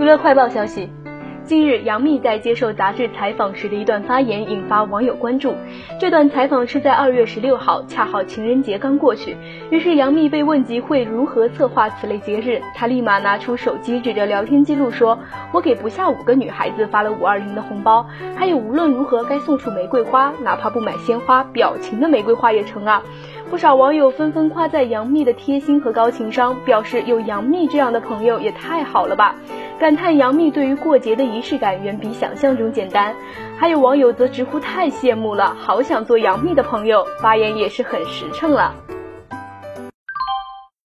娱乐快报消息。近日，杨幂在接受杂志采访时的一段发言引发网友关注。这段采访是在二月十六号，恰好情人节刚过去。于是杨幂被问及会如何策划此类节日，她立马拿出手机指着聊天记录说：“我给不下五个女孩子发了五二零的红包，还有无论如何该送出玫瑰花，哪怕不买鲜花，表情的玫瑰花也成啊！”不少网友纷纷夸赞杨幂的贴心和高情商，表示有杨幂这样的朋友也太好了吧。感叹杨幂对于过节的仪式感远比想象中简单，还有网友则直呼太羡慕了，好想做杨幂的朋友，发言也是很实诚了。